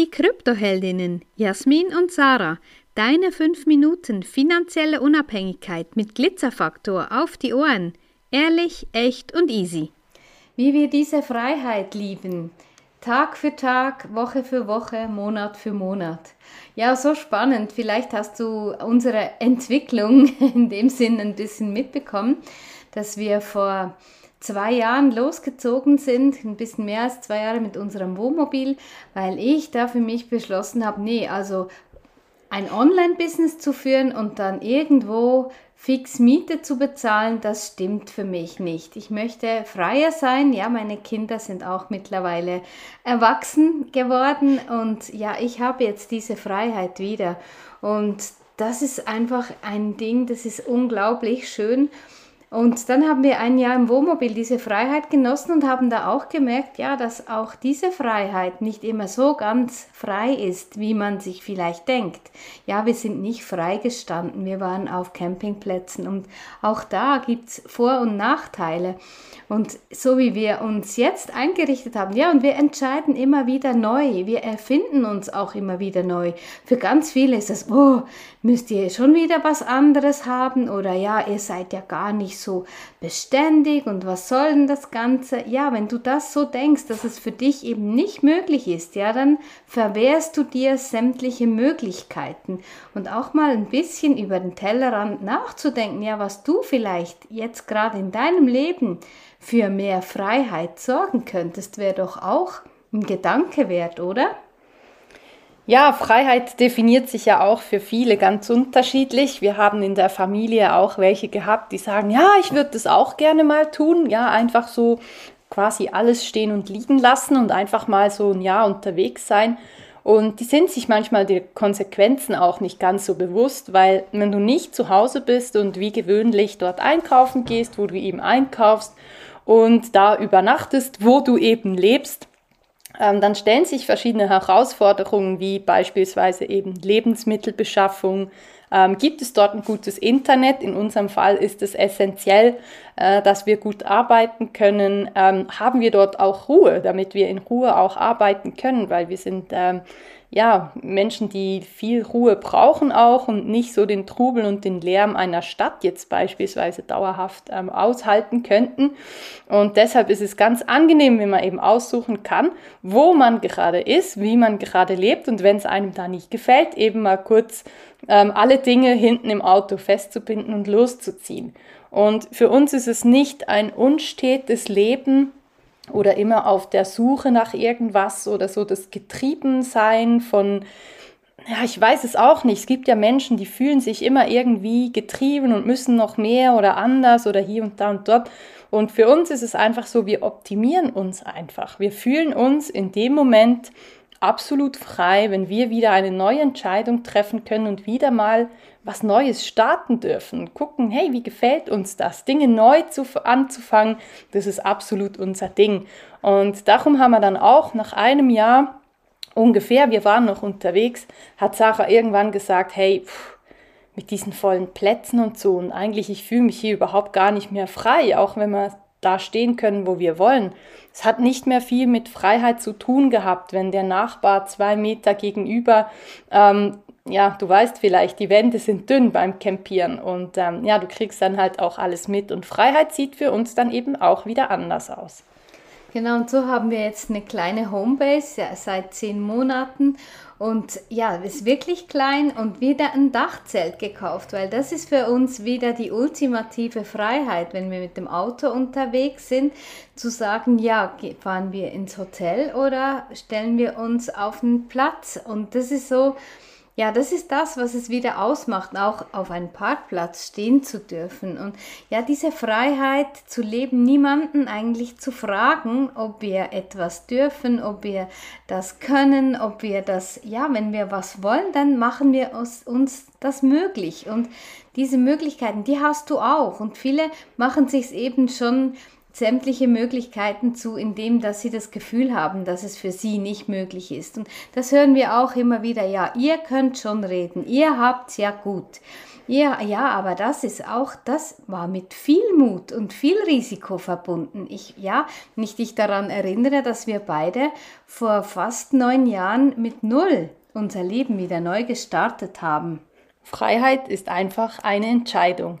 die Kryptoheldinnen Jasmin und Sarah. Deine 5 Minuten finanzielle Unabhängigkeit mit Glitzerfaktor auf die Ohren. Ehrlich, echt und easy. Wie wir diese Freiheit lieben. Tag für Tag, Woche für Woche, Monat für Monat. Ja, so spannend. Vielleicht hast du unsere Entwicklung in dem Sinn ein bisschen mitbekommen, dass wir vor zwei Jahren losgezogen sind, ein bisschen mehr als zwei Jahre mit unserem Wohnmobil, weil ich da für mich beschlossen habe, nee, also ein Online-Business zu führen und dann irgendwo fix Miete zu bezahlen, das stimmt für mich nicht. Ich möchte freier sein. Ja, meine Kinder sind auch mittlerweile erwachsen geworden und ja, ich habe jetzt diese Freiheit wieder. Und das ist einfach ein Ding, das ist unglaublich schön. Und dann haben wir ein Jahr im Wohnmobil diese Freiheit genossen und haben da auch gemerkt, ja, dass auch diese Freiheit nicht immer so ganz frei ist, wie man sich vielleicht denkt. Ja, wir sind nicht freigestanden, wir waren auf Campingplätzen und auch da gibt es Vor- und Nachteile. Und so wie wir uns jetzt eingerichtet haben, ja, und wir entscheiden immer wieder neu, wir erfinden uns auch immer wieder neu. Für ganz viele ist es, oh, müsst ihr schon wieder was anderes haben oder ja, ihr seid ja gar nicht so beständig und was soll denn das Ganze? Ja, wenn du das so denkst, dass es für dich eben nicht möglich ist, ja, dann verwehrst du dir sämtliche Möglichkeiten und auch mal ein bisschen über den Tellerrand nachzudenken, ja, was du vielleicht jetzt gerade in deinem Leben für mehr Freiheit sorgen könntest, wäre doch auch ein Gedanke wert, oder? Ja, Freiheit definiert sich ja auch für viele ganz unterschiedlich. Wir haben in der Familie auch welche gehabt, die sagen, ja, ich würde das auch gerne mal tun. Ja, einfach so quasi alles stehen und liegen lassen und einfach mal so ein Jahr unterwegs sein. Und die sind sich manchmal die Konsequenzen auch nicht ganz so bewusst, weil wenn du nicht zu Hause bist und wie gewöhnlich dort einkaufen gehst, wo du eben einkaufst und da übernachtest, wo du eben lebst, dann stellen sich verschiedene Herausforderungen wie beispielsweise eben Lebensmittelbeschaffung. Ähm, gibt es dort ein gutes Internet? In unserem Fall ist es essentiell, äh, dass wir gut arbeiten können. Ähm, haben wir dort auch Ruhe, damit wir in Ruhe auch arbeiten können, weil wir sind ähm, ja, Menschen, die viel Ruhe brauchen auch und nicht so den Trubel und den Lärm einer Stadt jetzt beispielsweise dauerhaft ähm, aushalten könnten. Und deshalb ist es ganz angenehm, wenn man eben aussuchen kann, wo man gerade ist, wie man gerade lebt und wenn es einem da nicht gefällt, eben mal kurz ähm, alle Dinge hinten im Auto festzubinden und loszuziehen. Und für uns ist es nicht ein unstetes Leben, oder immer auf der Suche nach irgendwas oder so das Getriebensein von, ja, ich weiß es auch nicht. Es gibt ja Menschen, die fühlen sich immer irgendwie getrieben und müssen noch mehr oder anders oder hier und da und dort. Und für uns ist es einfach so, wir optimieren uns einfach. Wir fühlen uns in dem Moment absolut frei, wenn wir wieder eine neue Entscheidung treffen können und wieder mal was Neues starten dürfen. Gucken, hey, wie gefällt uns das? Dinge neu zu, anzufangen, das ist absolut unser Ding. Und darum haben wir dann auch nach einem Jahr ungefähr, wir waren noch unterwegs, hat Sarah irgendwann gesagt, hey, pff, mit diesen vollen Plätzen und so und eigentlich, ich fühle mich hier überhaupt gar nicht mehr frei, auch wenn wir da stehen können, wo wir wollen. Es hat nicht mehr viel mit Freiheit zu tun gehabt, wenn der Nachbar zwei Meter gegenüber ähm, ja, du weißt vielleicht, die Wände sind dünn beim Campieren und ähm, ja, du kriegst dann halt auch alles mit und Freiheit sieht für uns dann eben auch wieder anders aus. Genau, und so haben wir jetzt eine kleine Homebase ja, seit zehn Monaten. Und ja, ist wirklich klein und wieder ein Dachzelt gekauft, weil das ist für uns wieder die ultimative Freiheit, wenn wir mit dem Auto unterwegs sind, zu sagen, ja, fahren wir ins Hotel oder stellen wir uns auf einen Platz. Und das ist so, ja, das ist das, was es wieder ausmacht, auch auf einem Parkplatz stehen zu dürfen. Und ja, diese Freiheit zu leben, niemanden eigentlich zu fragen, ob wir etwas dürfen, ob wir das können, ob wir das, ja, wenn wir was wollen, dann machen wir uns, uns das möglich. Und diese Möglichkeiten, die hast du auch. Und viele machen sich eben schon sämtliche Möglichkeiten zu, indem dass sie das Gefühl haben, dass es für sie nicht möglich ist. Und das hören wir auch immer wieder. Ja, ihr könnt schon reden, ihr habt's ja gut. Ja, ja, aber das ist auch, das war mit viel Mut und viel Risiko verbunden. Ich, ja, wenn ich daran erinnere, dass wir beide vor fast neun Jahren mit Null unser Leben wieder neu gestartet haben. Freiheit ist einfach eine Entscheidung.